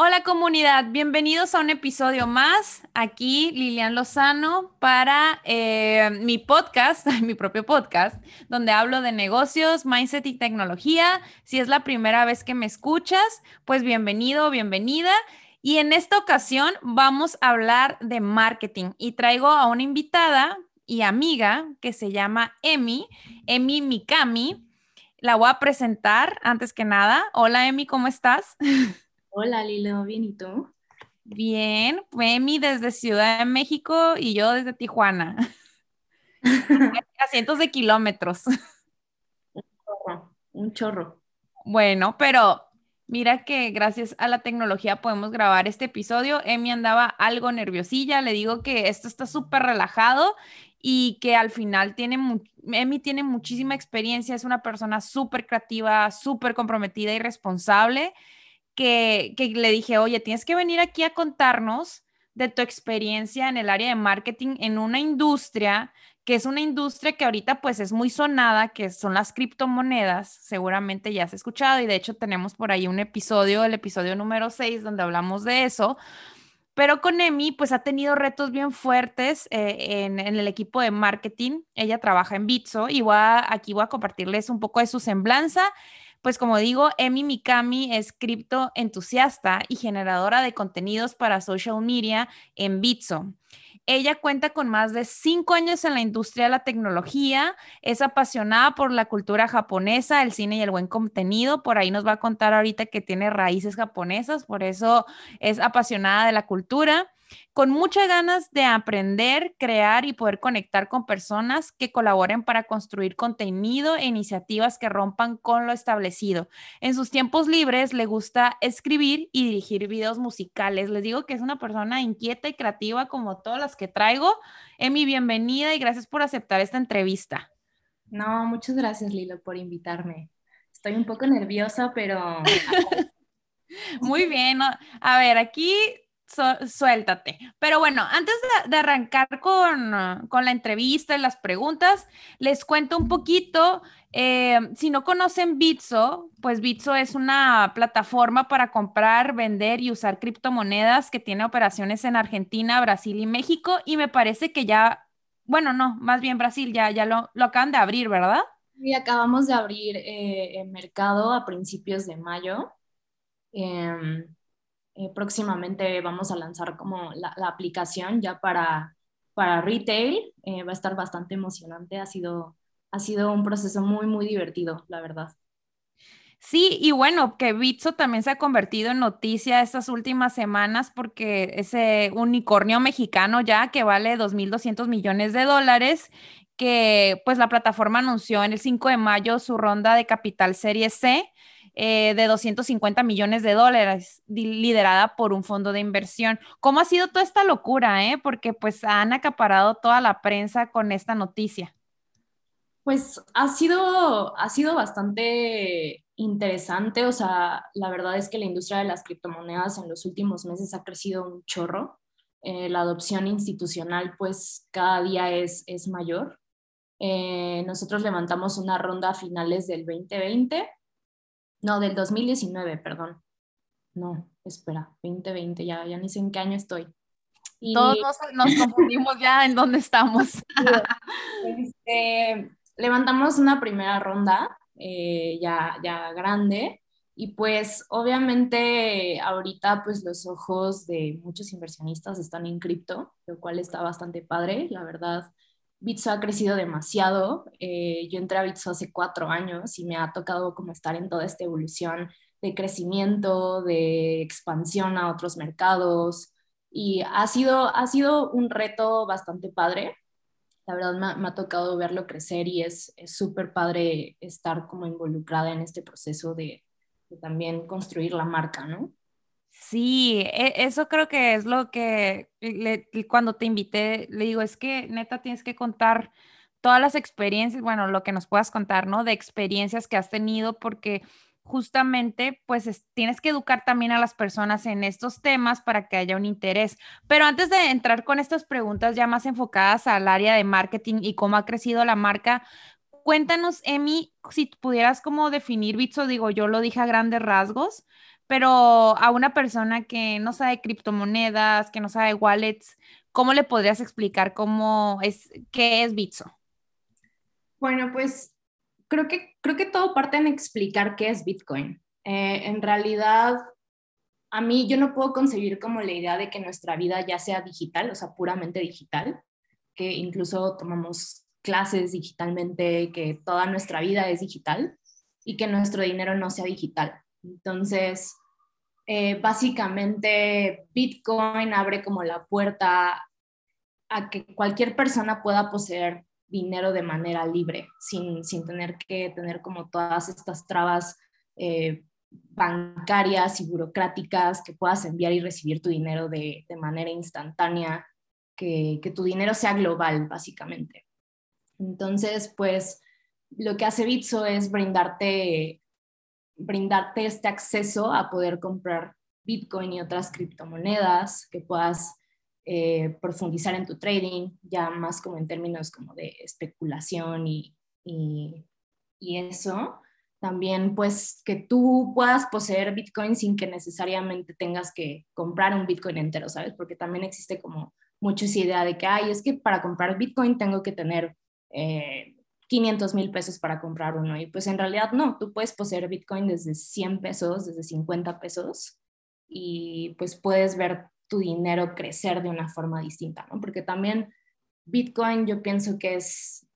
Hola comunidad, bienvenidos a un episodio más. Aquí Lilian Lozano para eh, mi podcast, mi propio podcast, donde hablo de negocios, mindset y tecnología. Si es la primera vez que me escuchas, pues bienvenido, bienvenida. Y en esta ocasión vamos a hablar de marketing y traigo a una invitada y amiga que se llama Emi, Emi Mikami. La voy a presentar antes que nada. Hola Emi, ¿cómo estás? Hola Lilo, ¿bien y tú? Bien, Emi desde Ciudad de México y yo desde Tijuana. a cientos de kilómetros. Un chorro, un chorro. Bueno, pero mira que gracias a la tecnología podemos grabar este episodio. Emi andaba algo nerviosilla, le digo que esto está súper relajado y que al final tiene, Emi tiene muchísima experiencia, es una persona súper creativa, súper comprometida y responsable que, le dije, oye, tienes que venir aquí a contarnos de tu experiencia en el área de marketing en una industria que es una industria que ahorita pues es muy sonada, que son las criptomonedas, seguramente ya has escuchado y de hecho tenemos por ahí un episodio, el episodio número 6, donde hablamos de eso, pero con Emi pues ha tenido retos bien fuertes eh, en, el equipo de marketing, ella trabaja en Bitso y aquí voy a compartirles un poco de su semblanza pues como digo, Emi Mikami es cripto entusiasta y generadora de contenidos para social media en Bitso. Ella cuenta con más de cinco años en la industria de la tecnología, es apasionada por la cultura japonesa, el cine y el buen contenido. Por ahí nos va a contar ahorita que tiene raíces japonesas, por eso es apasionada de la cultura con muchas ganas de aprender, crear y poder conectar con personas que colaboren para construir contenido e iniciativas que rompan con lo establecido. En sus tiempos libres le gusta escribir y dirigir videos musicales. Les digo que es una persona inquieta y creativa como todas las que traigo. Emi, bienvenida y gracias por aceptar esta entrevista. No, muchas gracias Lilo por invitarme. Estoy un poco nerviosa, pero... Muy bien. A ver, aquí suéltate. Pero bueno, antes de, arrancar con, la entrevista y las preguntas, les cuento un poquito. Eh, si no conocen Bitso, pues Bitso es una plataforma para comprar, vender y usar criptomonedas que tiene operaciones en Argentina, Brasil y México. Y me parece que ya, bueno, no, más bien Brasil, ya, ya lo, acaban de abrir, ¿verdad? Y acabamos de abrir eh, el mercado a principios de mayo. Em, eh, próximamente vamos a lanzar como la, aplicación ya para, para retail. Eh, va a estar bastante emocionante. Ha sido, ha sido un proceso muy, muy divertido, la verdad. Sí, y bueno, que Bitso también se ha convertido en noticia estas últimas semanas porque ese unicornio mexicano ya que vale 2.200 millones de dólares, que pues la plataforma anunció en el 5 de mayo su ronda de capital serie C eh, de 250 millones de dólares, liderada por un fondo de inversión. ¿Cómo ha sido toda esta locura? Eh? Porque pues han acaparado toda la prensa con esta noticia. Pues ha sido, ha sido bastante interesante, o sea, la verdad es que la industria de las criptomonedas en los últimos meses ha crecido un chorro. Eh, la adopción institucional pues cada día es, es mayor. Eh, nosotros levantamos una ronda a finales del 2020 no, del 2019, perdón. No, espera, 2020, ya, ya ni sé en qué año estoy. Todos nos, confundimos ya en dónde estamos. Este, levantamos una primera ronda eh, ya, ya grande y pues obviamente ahorita pues los ojos de muchos inversionistas están en cripto, lo cual está bastante padre, la verdad. Bitso ha crecido demasiado. Eh, yo entré a Bitso hace cuatro años y me ha tocado como estar en toda esta evolución de crecimiento, de expansión a otros mercados y ha sido, ha sido un reto bastante padre. La verdad me, ha tocado verlo crecer y es súper padre estar como involucrada en este proceso de, de también construir la marca, ¿no? Sí, e, eso creo que es lo que cuando te invité, le digo, es que neta tienes que contar todas las experiencias, bueno, lo que nos puedas contar, ¿no? De experiencias que has tenido, porque justamente, pues tienes que educar también a las personas en estos temas para que haya un interés. Pero antes de entrar con estas preguntas ya más enfocadas al área de marketing y cómo ha crecido la marca, cuéntanos, Emi, si pudieras como definir Bitso, digo, yo lo dije a grandes rasgos, pero a una persona que no sabe criptomonedas, que no sabe wallets, ¿cómo le podrías explicar cómo es, qué es Bitso? Bueno, pues creo que, creo que todo parte en explicar qué es Bitcoin. Eh, en realidad, a mí yo no puedo concebir como la idea de que nuestra vida ya sea digital, o sea, puramente digital, que incluso tomamos clases digitalmente, que toda nuestra vida es digital y que nuestro dinero no sea digital. Entonces, eh, básicamente Bitcoin abre como la puerta a que cualquier persona pueda poseer dinero de manera libre, sin, tener que tener como todas estas trabas eh, bancarias y burocráticas, que puedas enviar y recibir tu dinero de, manera instantánea, que, tu dinero sea global, básicamente. Entonces, pues lo que hace Bitso es brindarte, brindarte este acceso a poder comprar Bitcoin y otras criptomonedas, que puedas eh, profundizar en tu trading, ya más como en términos como de especulación y, y, eso también pues que tú puedas poseer Bitcoin sin que necesariamente tengas que comprar un Bitcoin entero, ¿sabes? Porque también existe como mucha esa idea de que, ay, es que para comprar Bitcoin tengo que tener 500 eh, mil pesos para comprar uno. Y pues en realidad no, tú puedes poseer Bitcoin desde 100 pesos, desde 50 pesos y pues puedes ver tu dinero crecer de una forma distinta, ¿no? Porque también Bitcoin yo pienso que es,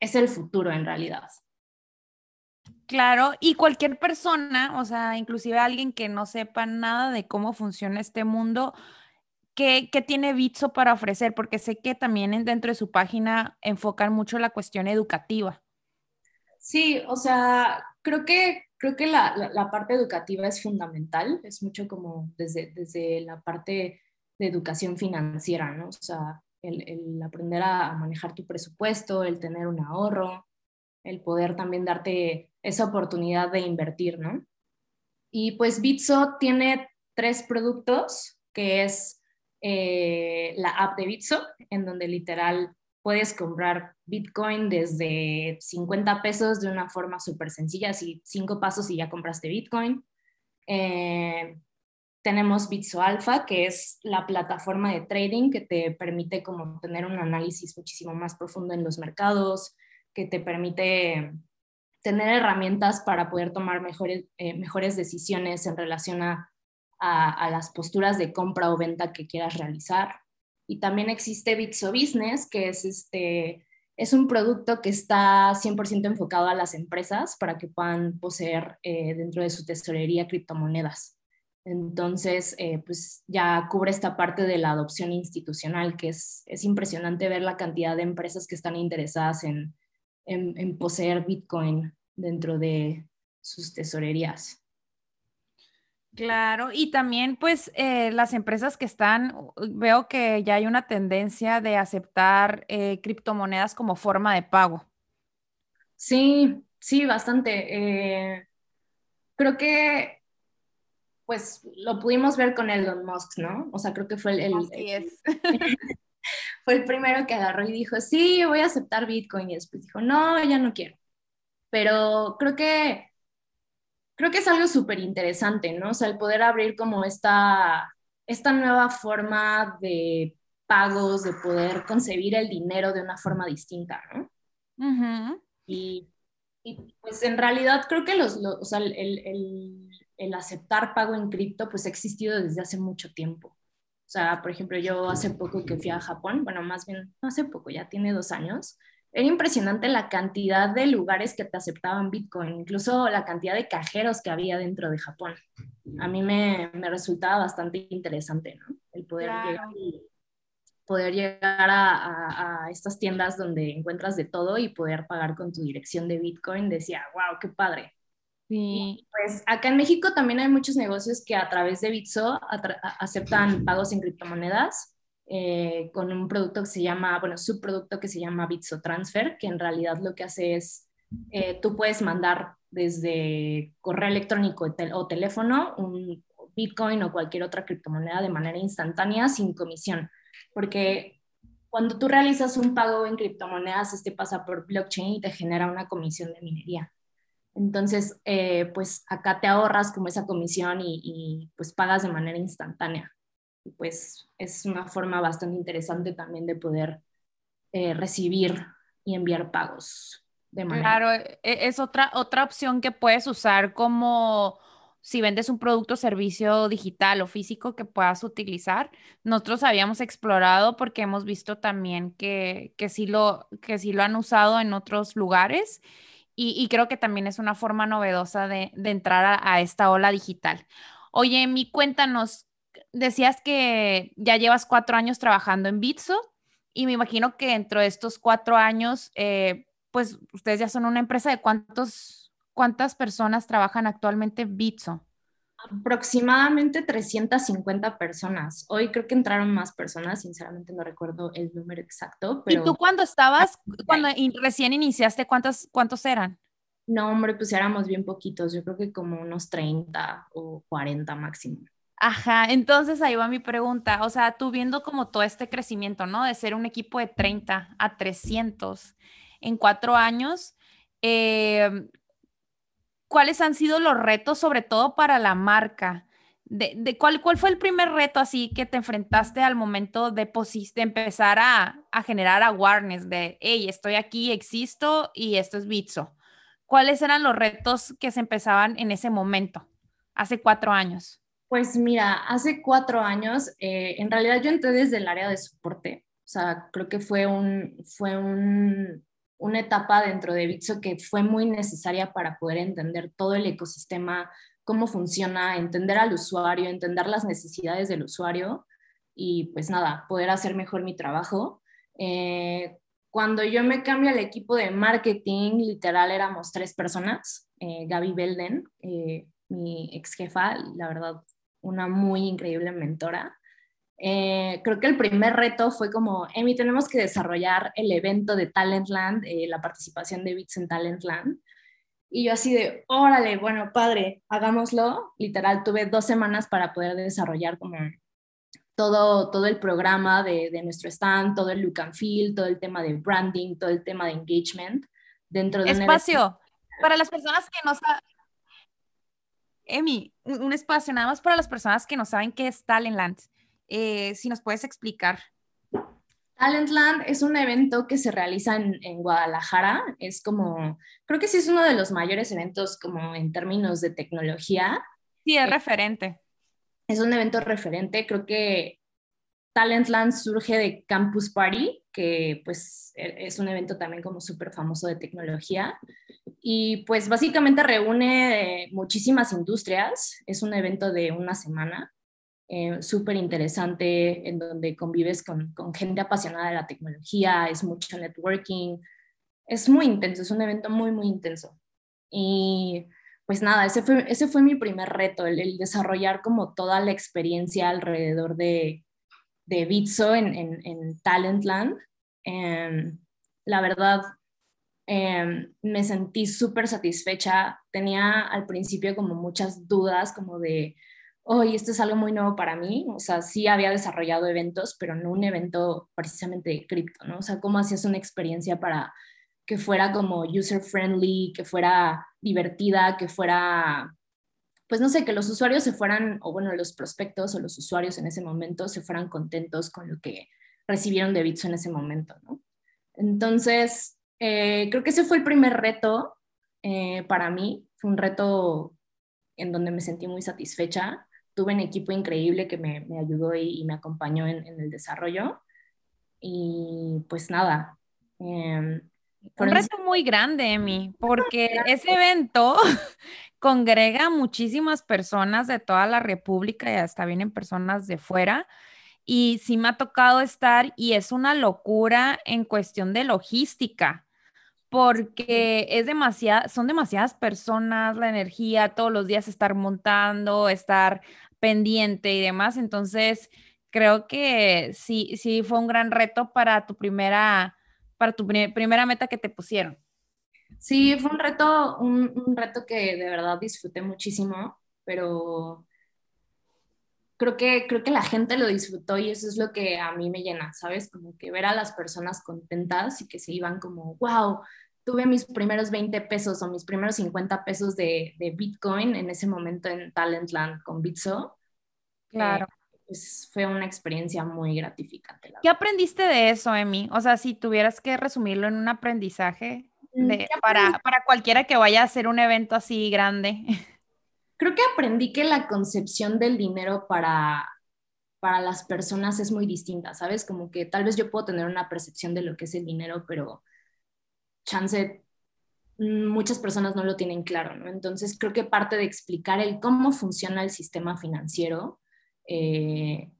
es el futuro en realidad. Claro, y cualquier persona, o sea, inclusive alguien que no sepa nada de cómo funciona este mundo, ¿qué, tiene Bitso para ofrecer? Porque sé que también dentro de su página enfocan mucho la cuestión educativa. Sí, o sea, creo que, creo que la, parte educativa es fundamental, es mucho como desde, desde la parte de educación financiera, ¿no? O sea, el, el aprender a manejar tu presupuesto, el tener un ahorro, el poder también darte esa oportunidad de invertir, ¿no? Y pues Bitso tiene tres productos, que es eh, la app de Bitso, en donde literal puedes comprar Bitcoin desde 50 pesos de una forma súper sencilla, así cinco pasos y ya compraste Bitcoin. Eh, tenemos Bitso Alpha, que es la plataforma de trading que te permite como tener un análisis muchísimo más profundo en los mercados, que te permite tener herramientas para poder tomar mejores, eh, mejores decisiones en relación a, a, las posturas de compra o venta que quieras realizar. Y también existe Bitso Business, que es, este, es un producto que está 100% enfocado a las empresas para que puedan poseer eh, dentro de su tesorería criptomonedas. Entonces, eh, pues ya cubre esta parte de la adopción institucional, que es, es impresionante ver la cantidad de empresas que están interesadas en, en, poseer Bitcoin dentro de sus tesorerías. Claro, y también pues eh, las empresas que están, veo que ya hay una tendencia de aceptar eh, criptomonedas como forma de pago. Sí, sí, bastante. Eh, creo que pues lo pudimos ver con Elon Musk, ¿no? O sea, creo que fue el, el, fue el primero que agarró y dijo, sí, voy a aceptar Bitcoin. Y después dijo, no, ya no quiero. Pero creo que, creo que es algo súper interesante, ¿no? O sea, el poder abrir como esta, esta nueva forma de pagos, de poder concebir el dinero de una forma distinta, ¿no? y, y, pues en realidad creo que los, o sea, el, el, el, aceptar pago en cripto pues ha existido desde hace mucho tiempo. O sea, por ejemplo, yo hace poco que fui a Japón, bueno, más bien, no hace poco, ya tiene dos años, era impresionante la cantidad de lugares que te aceptaban Bitcoin, incluso la cantidad de cajeros que había dentro de Japón. A mí me, me resultaba bastante interesante, ¿no? El poder llegar, poder llegar a, a, estas tiendas donde encuentras de todo y poder pagar con tu dirección de Bitcoin. Decía, wow, qué padre. Sí. Pues acá en México también hay muchos negocios que a través de Bitso aceptan pagos en criptomonedas eh, con un producto que se llama, bueno, subproducto que se llama Bitso Transfer, que en realidad lo que hace es, eh, tú puedes mandar desde correo electrónico o teléfono un Bitcoin o cualquier otra criptomoneda de manera instantánea sin comisión, porque cuando tú realizas un pago en criptomonedas, este pasa por blockchain y te genera una comisión de minería. Entonces, eh, pues acá te ahorras como esa comisión y, pues pagas de manera instantánea. Y pues es una forma bastante interesante también de poder eh, recibir y enviar pagos de manera. Claro, e, es otra, otra opción que puedes usar como si vendes un producto servicio digital o físico que puedas utilizar. Nosotros habíamos explorado porque hemos visto también que, que, sí, lo, que sí lo han usado en otros lugares y, creo que también es una forma novedosa de, entrar a, esta ola digital. Oye, mi cuéntanos, decías que ya llevas cuatro años trabajando en Bitso y me imagino que dentro de estos cuatro años, eh, pues ustedes ya son una empresa de cuántos, cuántas personas trabajan actualmente en Bitso aproximadamente 350 personas. Hoy creo que entraron más personas, sinceramente no recuerdo el número exacto. Pero... ¿Y tú cuando estabas, cuando recién iniciaste, cuántos, cuántos eran? No, hombre, pues éramos bien poquitos, yo creo que como unos 30 o 40 máximo. Ajá, entonces ahí va mi pregunta, o sea, tú viendo como todo este crecimiento, ¿no? De ser un equipo de 30 a 300 en cuatro años, eh, ¿cuáles han sido los retos, sobre todo para la marca? De, cuál, ¿Cuál fue el primer reto así que te enfrentaste al momento de, de empezar a, generar awareness de, hey, estoy aquí, existo y esto es Bitso? ¿Cuáles eran los retos que se empezaban en ese momento, hace cuatro años? Pues mira, hace cuatro años, eh, en realidad yo entré desde el área de soporte, o sea, creo que fue un, fue un, una etapa dentro de Bitso que fue muy necesaria para poder entender todo el ecosistema, cómo funciona, entender al usuario, entender las necesidades del usuario y pues nada, poder hacer mejor mi trabajo. Eh, cuando yo me cambio al equipo de marketing, literal éramos tres personas, eh, Gaby Belden, eh, mi ex jefa, la verdad, una muy increíble mentora. Eh, creo que el primer reto fue como, Emi, tenemos que desarrollar el evento de Talentland, eh, la participación de Bits en Talentland. Y yo así de, órale, bueno, padre, hagámoslo. Literal, tuve dos semanas para poder desarrollar como todo, todo el programa de, de nuestro stand, todo el look and feel, todo el tema de branding, todo el tema de engagement dentro de Espacio, para las personas que no saben, Emi, un espacio nada más para las personas que no saben qué es Talentland. Eh, si nos puedes explicar. Talentland es un evento que se realiza en, Guadalajara. Es como, creo que sí es uno de los mayores eventos como en términos de tecnología. Sí, es eh, referente. Es un evento referente. Creo que Talentland surge de Campus Party, que pues e, es un evento también como súper famoso de tecnología. Y pues básicamente reúne muchísimas industrias. Es un evento de una semana eh, súper interesante en donde convives con, con, gente apasionada de la tecnología, es mucho networking, es muy intenso, es un evento muy, muy intenso. Y pues nada, ese fue, ese fue mi primer reto, el, desarrollar como toda la experiencia alrededor de, de Bitso en, en, en Talentland. Em, la verdad, em, me sentí súper satisfecha. Tenía al principio como muchas dudas, como de, hoy esto es algo muy nuevo para mí, o sea, sí había desarrollado eventos, pero no un evento precisamente de cripto, ¿no? O sea, cómo hacías una experiencia para que fuera como user friendly, que fuera divertida, que fuera, pues no sé, que los usuarios se fueran, o bueno, los prospectos o los usuarios en ese momento se fueran contentos con lo que recibieron de Bitso en ese momento, ¿no? Entonces, eh, creo que ese fue el primer reto eh, para mí, fue un reto en donde me sentí muy satisfecha tuve un equipo increíble que me, me ayudó y, me acompañó en, en, el desarrollo. Y pues nada. Eh, un reto muy grande, Emi, porque ese evento congrega muchísimas personas de toda la República y hasta vienen personas de fuera. Y sí me ha tocado estar y es una locura en cuestión de logística porque es demasiada, son demasiadas personas, la energía, todos los días estar montando, estar pendiente y demás. Entonces, creo que sí, sí fue un gran reto para tu primera, para tu primera meta que te pusieron. Sí, fue un reto, un, reto que de verdad disfruté muchísimo, pero creo que, creo que la gente lo disfrutó y eso es lo que a mí me llena, ¿sabes? Como que ver a las personas contentas y que se iban como, wow, tuve mis primeros 20 pesos o mis primeros 50 pesos de, de Bitcoin en ese momento en Talentland con Bitso. Claro. Eh, pues fue una experiencia muy gratificante. ¿Qué aprendiste de eso, Emi? O sea, si tuvieras que resumirlo en un aprendizaje mm, para, para cualquiera que vaya a hacer un evento así grande. Creo que aprendí que la concepción del dinero para, para las personas es muy distinta, ¿sabes? Como que tal vez yo puedo tener una percepción de lo que es el dinero, pero chance mm, muchas personas no lo tienen claro, ¿no? Entonces creo que parte de explicar el cómo funciona el sistema financiero eh,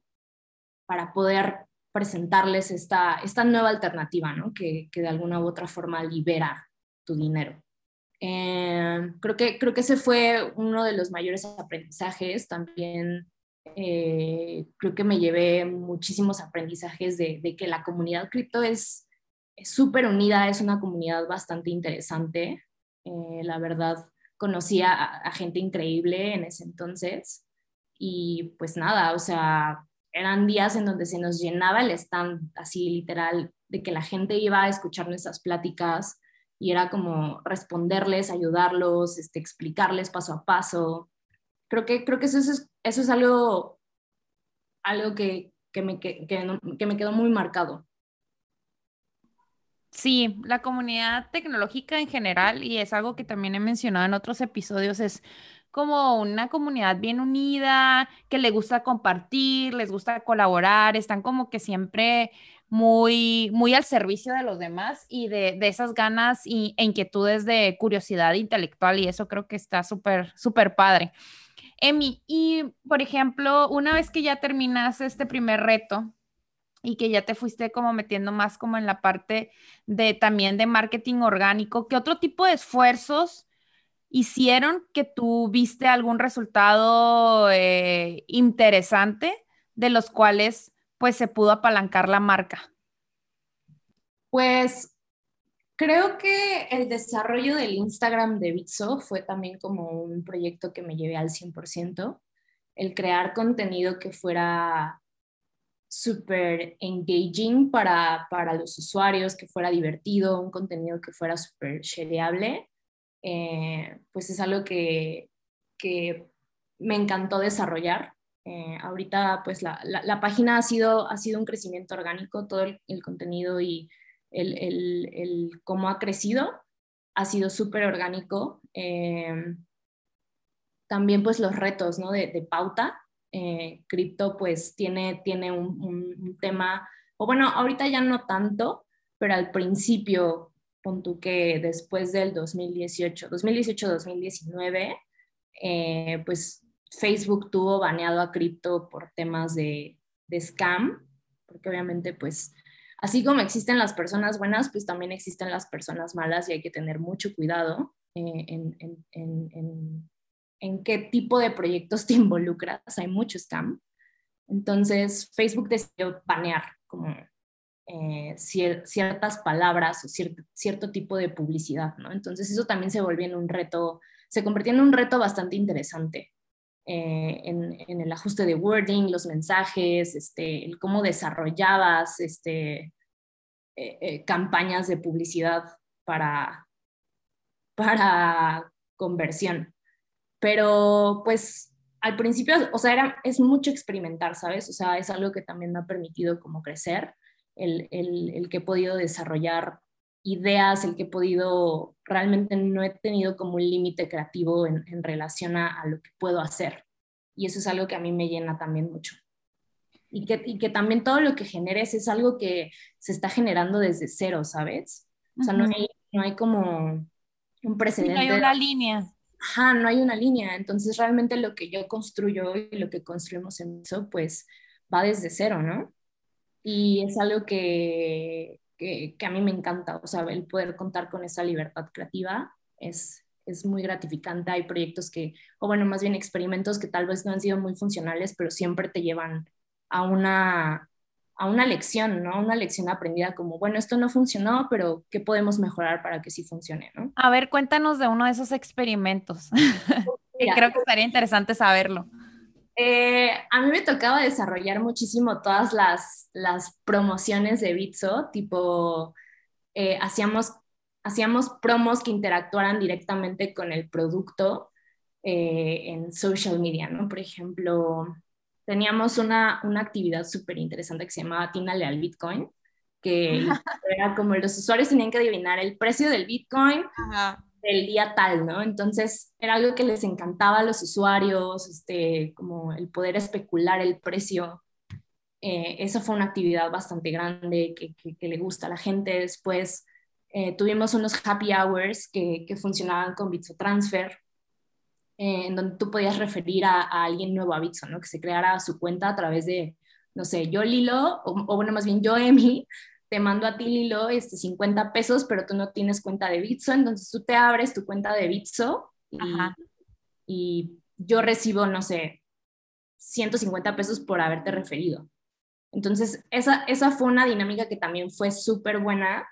para poder presentarles esta, esta nueva alternativa, ¿no? Que, que de alguna u otra forma libera tu dinero. Eh, creo, que, creo que ese fue uno de los mayores aprendizajes. También eh, creo que me llevé muchísimos aprendizajes de, que la comunidad cripto es súper unida, es una comunidad bastante interesante. Eh, la verdad, conocí a, gente increíble en ese entonces. Y pues nada, o sea, eran días en donde se nos llenaba el stand, así literal, de que la gente iba a escuchar nuestras pláticas, y era como responderles, ayudarlos, este, explicarles paso a paso. Creo que, creo que eso, es, eso es algo, algo que, que, me, que, que me quedó muy marcado. Sí, la comunidad tecnológica en general, y es algo que también he mencionado en otros episodios, es como una comunidad bien unida, que le gusta compartir, les gusta colaborar, están como que siempre muy, muy al servicio de los demás y de, esas ganas y, e inquietudes de curiosidad intelectual y eso creo que está súper, súper padre. Emi, y por ejemplo, una vez que ya terminas este primer reto y que ya te fuiste como metiendo más como en la parte de también de marketing orgánico, ¿qué otro tipo de esfuerzos hicieron que tú viste algún resultado eh, interesante de los cuales pues se pudo apalancar la marca? Pues creo que el desarrollo del Instagram de Bitso fue también como un proyecto que me llevé al 100%. El crear contenido que fuera súper engaging para, para, los usuarios, que fuera divertido, un contenido que fuera súper shareable, eh, pues es algo que, que me encantó desarrollar. Eh, ahorita, pues la, la, página ha sido, ha sido un crecimiento orgánico, todo el, contenido y el, el, el, cómo ha crecido ha sido súper orgánico. Eh, también, pues los retos ¿no? de, de pauta. Eh, cripto, pues tiene, tiene un, un, tema, o bueno, ahorita ya no tanto, pero al principio, pon tú que después del 2018, 2018-2019, pues Facebook tuvo baneado a cripto por temas de, scam, porque obviamente pues así como existen las personas buenas, pues también existen las personas malas y hay que tener mucho cuidado eh, en, qué tipo de proyectos te involucras. Hay mucho scam. Entonces Facebook decidió banear como eh, ciertas palabras o cierto, tipo de publicidad, ¿no? Entonces eso también se volvió en un reto, se convirtió en un reto bastante interesante eh, en, el ajuste de wording, los mensajes, este, cómo desarrollabas este, eh, eh, campañas de publicidad para, para conversión. Pero pues al principio, o sea, era, es mucho experimentar, ¿sabes? O sea, es algo que también me ha permitido como crecer, el, el, el que he podido desarrollar ideas, el que he podido, realmente no he tenido como un límite creativo en, en relación a, a, lo que puedo hacer. Y eso es algo que a mí me llena también mucho. Y que, y que también todo lo que generes es algo que se está generando desde cero, ¿sabes? O sea, no, hay, no hay como un precedente. no hay una línea. Ajá, no hay una línea. Entonces, realmente lo que yo construyo y lo que construimos en eso, pues va desde cero, ¿no? Y es algo que, que, a mí me encanta, o sea, el poder contar con esa libertad creativa es, es muy gratificante. Hay proyectos que, o bueno, más bien experimentos que tal vez no han sido muy funcionales, pero siempre te llevan a una, a una lección, ¿no? Una lección aprendida como, bueno, esto no funcionó, pero ¿qué podemos mejorar para que sí funcione, ¿no? A ver, cuéntanos de uno de esos experimentos. Creo que estaría interesante saberlo. Eh, a mí me tocaba desarrollar muchísimo todas las, las promociones de Bitso, tipo, eh, hacíamos, hacíamos promos que interactuaran directamente con el producto eh, en social media, ¿no? Por ejemplo, teníamos una, una actividad súper interesante que se llamaba Tínale al Bitcoin, que era como los usuarios tenían que adivinar el precio del Bitcoin del día tal, ¿no? Entonces era algo que les encantaba a los usuarios, este, como el poder especular el precio. Eh, esa fue una actividad bastante grande que, que, le gusta a la gente. Después eh, tuvimos unos happy hours que, que funcionaban con Bitso Transfer, eh, en donde tú podías referir a, alguien nuevo a Bitso, ¿no? Que se creara su cuenta a través de, no sé, yo Lilo, o, o bueno, más bien yo Emi, te mando a ti, Lilo, este, 50 pesos, pero tú no tienes cuenta de Bitso, entonces tú te abres tu cuenta de Bitso y, yo recibo, no sé, 150 pesos por haberte referido. Entonces, esa, esa fue una dinámica que también fue súper buena,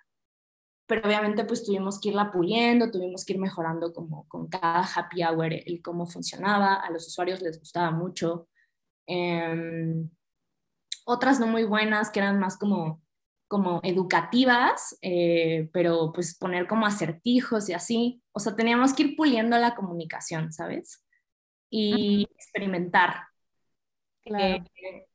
pero obviamente pues tuvimos que irla puliendo, tuvimos que ir mejorando como con cada happy hour el cómo funcionaba, a los usuarios les gustaba mucho. Em, otras no muy buenas, que eran más como como educativas, eh, pero pues poner como acertijos y así. O sea, teníamos que ir puliendo la comunicación, ¿sabes? Y experimentar. Eh,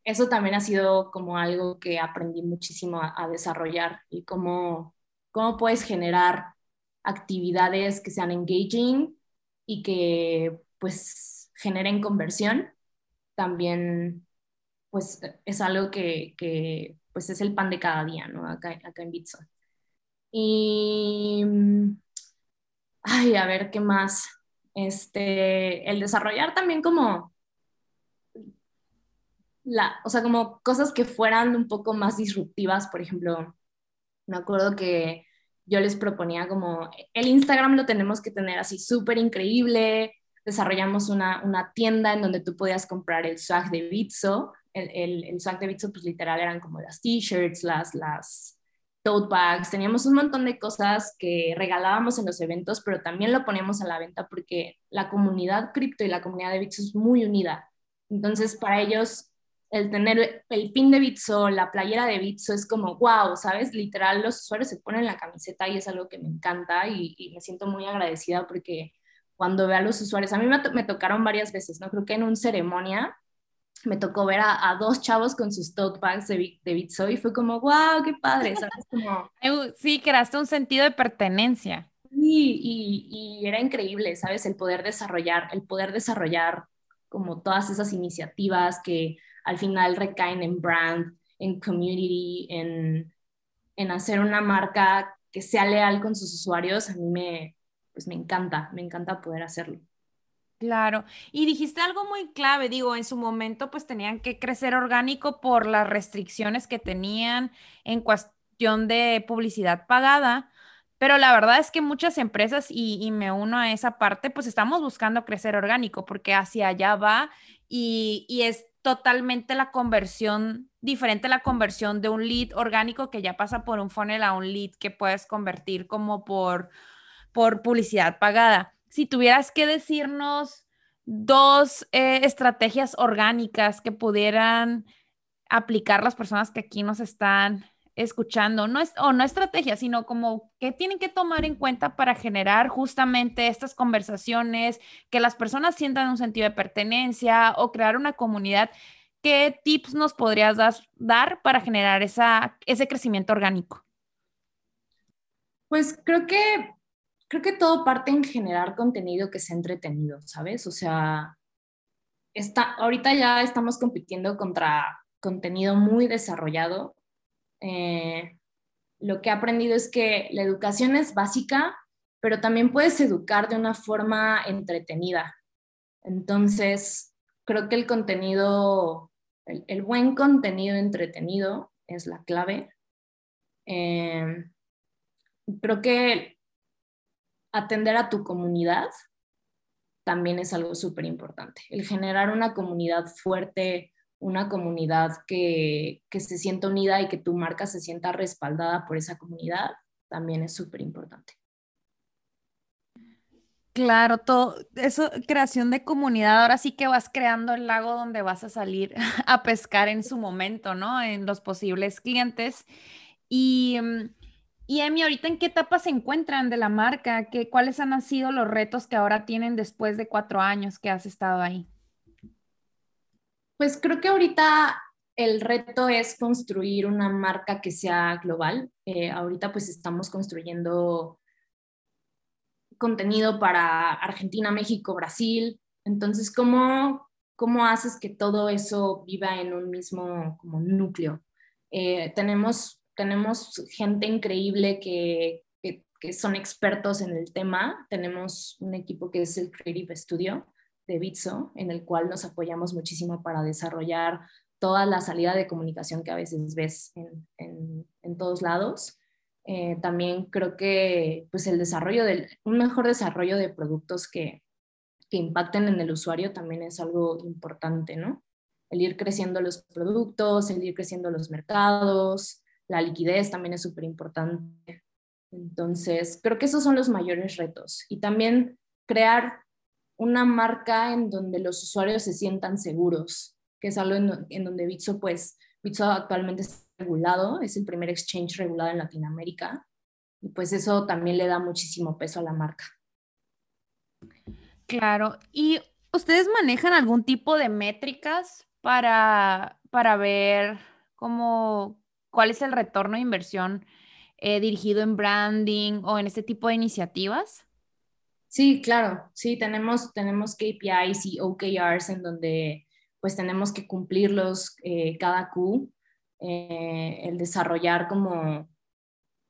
eso también ha sido como algo que aprendí muchísimo a, desarrollar y cómo, cómo puedes generar actividades que sean engaging y que pues generen conversión. También pues es algo que, que pues es el pan de cada día, ¿no? Acá, en Bitso. Y, ay, a ver, ¿qué más? Este, el desarrollar también como, la, o sea, como cosas que fueran un poco más disruptivas, por ejemplo, me acuerdo que yo les proponía como, el Instagram lo tenemos que tener así súper increíble, desarrollamos una, una, tienda en donde tú podías comprar el swag de Bitso el, el, swag de Bitso, pues literal eran como las t-shirts, las, las tote bags, teníamos un montón de cosas que regalábamos en los eventos, pero también lo poníamos a la venta porque la comunidad cripto y la comunidad de Bitso es muy unida. Entonces, para ellos, el tener el pin de Bitso, la playera de Bitso es como, wow, ¿sabes? Literal, los usuarios se ponen la camiseta y es algo que me encanta y, y me siento muy agradecida porque cuando veo a los usuarios, a mí me, me, tocaron varias veces, ¿no? Creo que en un ceremonia me tocó ver a, dos chavos con sus tote bags de, de Bitso y fue como, wow, qué padre, ¿sabes? Como... Sí, creaste un sentido de pertenencia. Sí, y, y, era increíble, ¿sabes? El poder desarrollar, el poder desarrollar como todas esas iniciativas que al final recaen en brand, en community, en, en hacer una marca que sea leal con sus usuarios, a mí me, pues me encanta, me encanta poder hacerlo. Claro, y dijiste algo muy clave, digo, en su momento pues tenían que crecer orgánico por las restricciones que tenían en cuestión de publicidad pagada, pero la verdad es que muchas empresas, y, me uno a esa parte, pues estamos buscando crecer orgánico porque hacia allá va y, y es totalmente la conversión, diferente la conversión de un lead orgánico que ya pasa por un funnel a un lead que puedes convertir como por, por publicidad pagada si tuvieras que decirnos dos eh, estrategias orgánicas que pudieran aplicar las personas que aquí nos están escuchando, no es, o no estrategia, sino como que tienen que tomar en cuenta para generar justamente estas conversaciones, que las personas sientan un sentido de pertenencia o crear una comunidad. ¿Qué tips nos podrías dar para generar esa, ese crecimiento orgánico? Pues creo que creo que todo parte en generar contenido que sea entretenido, ¿sabes? O sea, está, ahorita ya estamos compitiendo contra contenido muy desarrollado. Eh, lo que he aprendido es que la educación es básica, pero también puedes educar de una forma entretenida. Entonces, creo que el contenido, el, buen contenido entretenido es la clave. Eh, creo que atender a tu comunidad también es algo súper importante. El generar una comunidad fuerte, una comunidad que, se sienta unida y que tu marca se sienta respaldada por esa comunidad, también es súper importante. Claro, todo eso, creación de comunidad, ahora sí que vas creando el lago donde vas a salir a pescar en su momento, ¿no? En los posibles clientes. Y, mm, y Emi, ahorita en qué etapa se encuentran de la marca, ¿Qué, cuáles han sido los retos que ahora tienen después de cuatro años que has estado ahí. Pues creo que ahorita el reto es construir una marca que sea global. Eh, ahorita pues estamos construyendo contenido para Argentina, México, Brasil. Entonces, ¿cómo, cómo haces que todo eso viva en un mismo como núcleo? Eh, tenemos, tenemos gente increíble que, que, que, son expertos en el tema. Tenemos un equipo que es el Creative Studio de Bitso, en el cual nos apoyamos muchísimo para desarrollar toda la salida de comunicación que a veces ves en, en, en todos lados. Eh, también creo que pues el desarrollo del, un mejor desarrollo de productos que, que impacten en el usuario también es algo importante, ¿no? El ir creciendo los productos, el ir creciendo los mercados, la liquidez también es súper importante. Entonces, creo que esos son los mayores retos. Y también crear una marca en donde los usuarios se sientan seguros, que es algo en, donde Bitso, pues, Bitso actualmente está regulado, es el primer exchange regulado en Latinoamérica y pues eso también le da muchísimo peso a la marca. Claro, ¿y ustedes manejan algún tipo de métricas para, para ver cómo, cuál es el retorno de inversión eh, dirigido en branding o en este tipo de iniciativas? Sí, claro, sí, tenemos, tenemos KPIs y OKRs en donde pues tenemos que cumplirlos eh, cada Q eh, el desarrollar como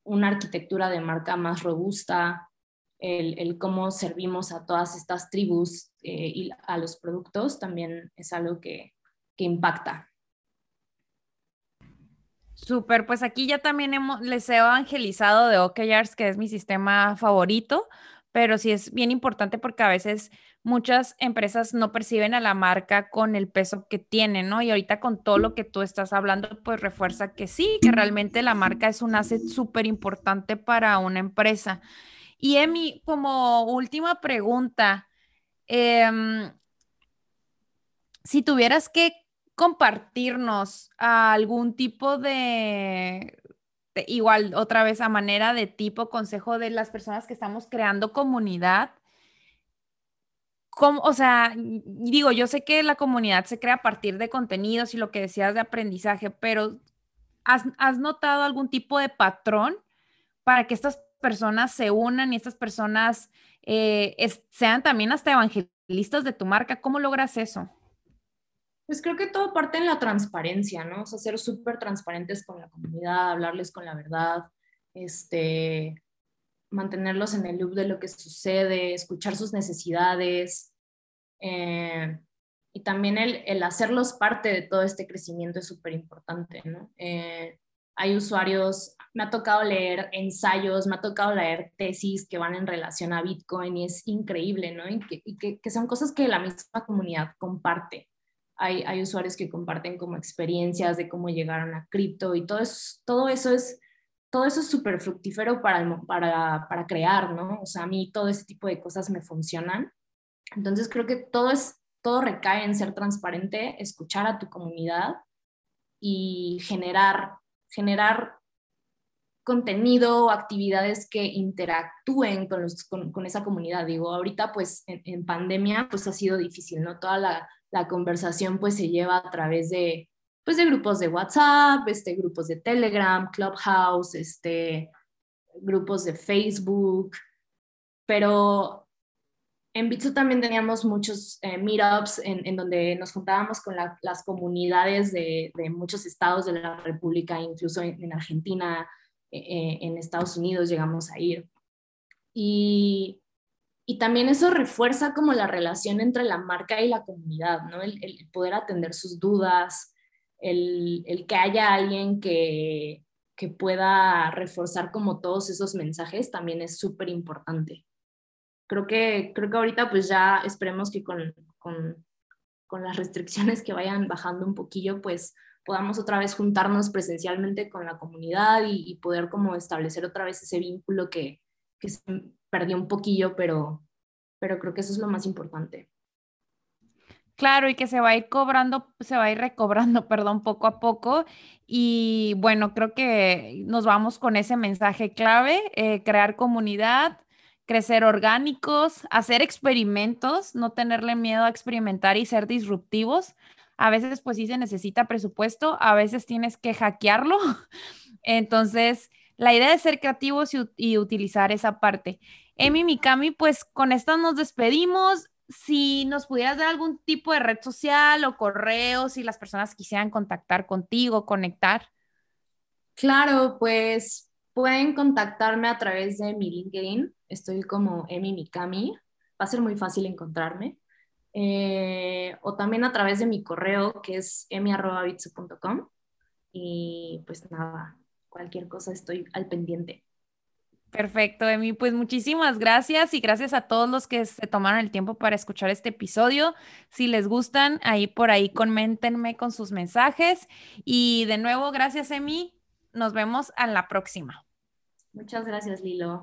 una arquitectura de marca más robusta, el, cómo servimos a todas estas tribus eh, y a los productos también es algo que, que impacta. Súper, pues aquí ya también hemos, les he evangelizado de OKRs, que es mi sistema favorito, pero sí es bien importante porque a veces muchas empresas no perciben a la marca con el peso que tiene, ¿no? Y ahorita con todo lo que tú estás hablando, pues refuerza que sí, que realmente la marca es un asset súper importante para una empresa. Y Emi, como última pregunta, em, si tuvieras que compartirnos algún tipo de, igual otra vez a manera de tipo consejo de las personas que estamos creando comunidad, o sea, digo, yo sé que la comunidad se crea a partir de contenidos y lo que decías de aprendizaje, pero ¿has, notado algún tipo de patrón para que estas personas se unan y estas personas eh, sean también hasta evangelistas de tu marca? ¿Cómo logras eso? Pues creo que todo parte en la transparencia, ¿no? O sea, ser súper transparentes con la comunidad, hablarles con la verdad, este, mantenerlos en el loop de lo que sucede, escuchar sus necesidades. Eh, y también el, hacerlos parte de todo este crecimiento es súper importante, ¿no? Eh, hay usuarios, me ha tocado leer ensayos, me ha tocado leer tesis que van en relación a Bitcoin y es increíble, ¿no? Y que son cosas que la misma comunidad comparte. Hay, usuarios que comparten como experiencias de cómo llegaron a cripto y todo eso, todo eso es todo eso es súper fructífero para, para, para, crear, ¿no? O sea, a mí todo ese tipo de cosas me funcionan. Entonces creo que todo, es, todo recae en ser transparente, escuchar a tu comunidad y generar, generar contenido o actividades que interactúen con, los, con, con, esa comunidad. Digo, ahorita pues en, en, pandemia pues ha sido difícil, ¿no? Toda la, la conversación pues se lleva a través de, pues de grupos de WhatsApp, este, grupos de Telegram, Clubhouse, este, grupos de Facebook, pero en Bitsu también teníamos muchos eh, meetups en, en, donde nos juntábamos con la, las comunidades de, de, muchos estados de la República, incluso en, en Argentina, eh, en Estados Unidos llegamos a ir. Y, y, también eso refuerza como la relación entre la marca y la comunidad, ¿no? El, el poder atender sus dudas, el, que haya alguien que, pueda reforzar como todos esos mensajes también es súper importante. Creo que, creo que ahorita pues ya esperemos que con, las restricciones que vayan bajando un poquillo, pues podamos otra vez juntarnos presencialmente con la comunidad y, poder como establecer otra vez ese vínculo que, que se perdió un poquillo, pero, pero creo que eso es lo más importante. Claro, y que se va a ir cobrando, se va a ir recobrando, perdón, poco a poco. Y bueno, creo que nos vamos con ese mensaje clave, eh, crear comunidad, crecer orgánicos, hacer experimentos, no tenerle miedo a experimentar y ser disruptivos. A veces pues sí se necesita presupuesto, a veces tienes que hackearlo. Entonces, la idea es ser creativos y, y utilizar esa parte. Emi Mikami, pues con esto nos despedimos si nos pudieras dar algún tipo de red social o correo, si las personas quisieran contactar contigo, conectar. Claro, pues pueden contactarme a través de mi LinkedIn. Estoy como Emi Mikami. Va a ser muy fácil encontrarme. Eh, o también a través de mi correo, que es emi.bitsu.com. Y pues nada, cualquier cosa estoy al pendiente. Perfecto, Emi. Pues muchísimas gracias y gracias a todos los que se tomaron el tiempo para escuchar este episodio. Si les gustan, ahí por ahí coméntenme con sus mensajes. Y de nuevo, gracias, Emi. Nos vemos a la próxima. Muchas gracias, Lilo.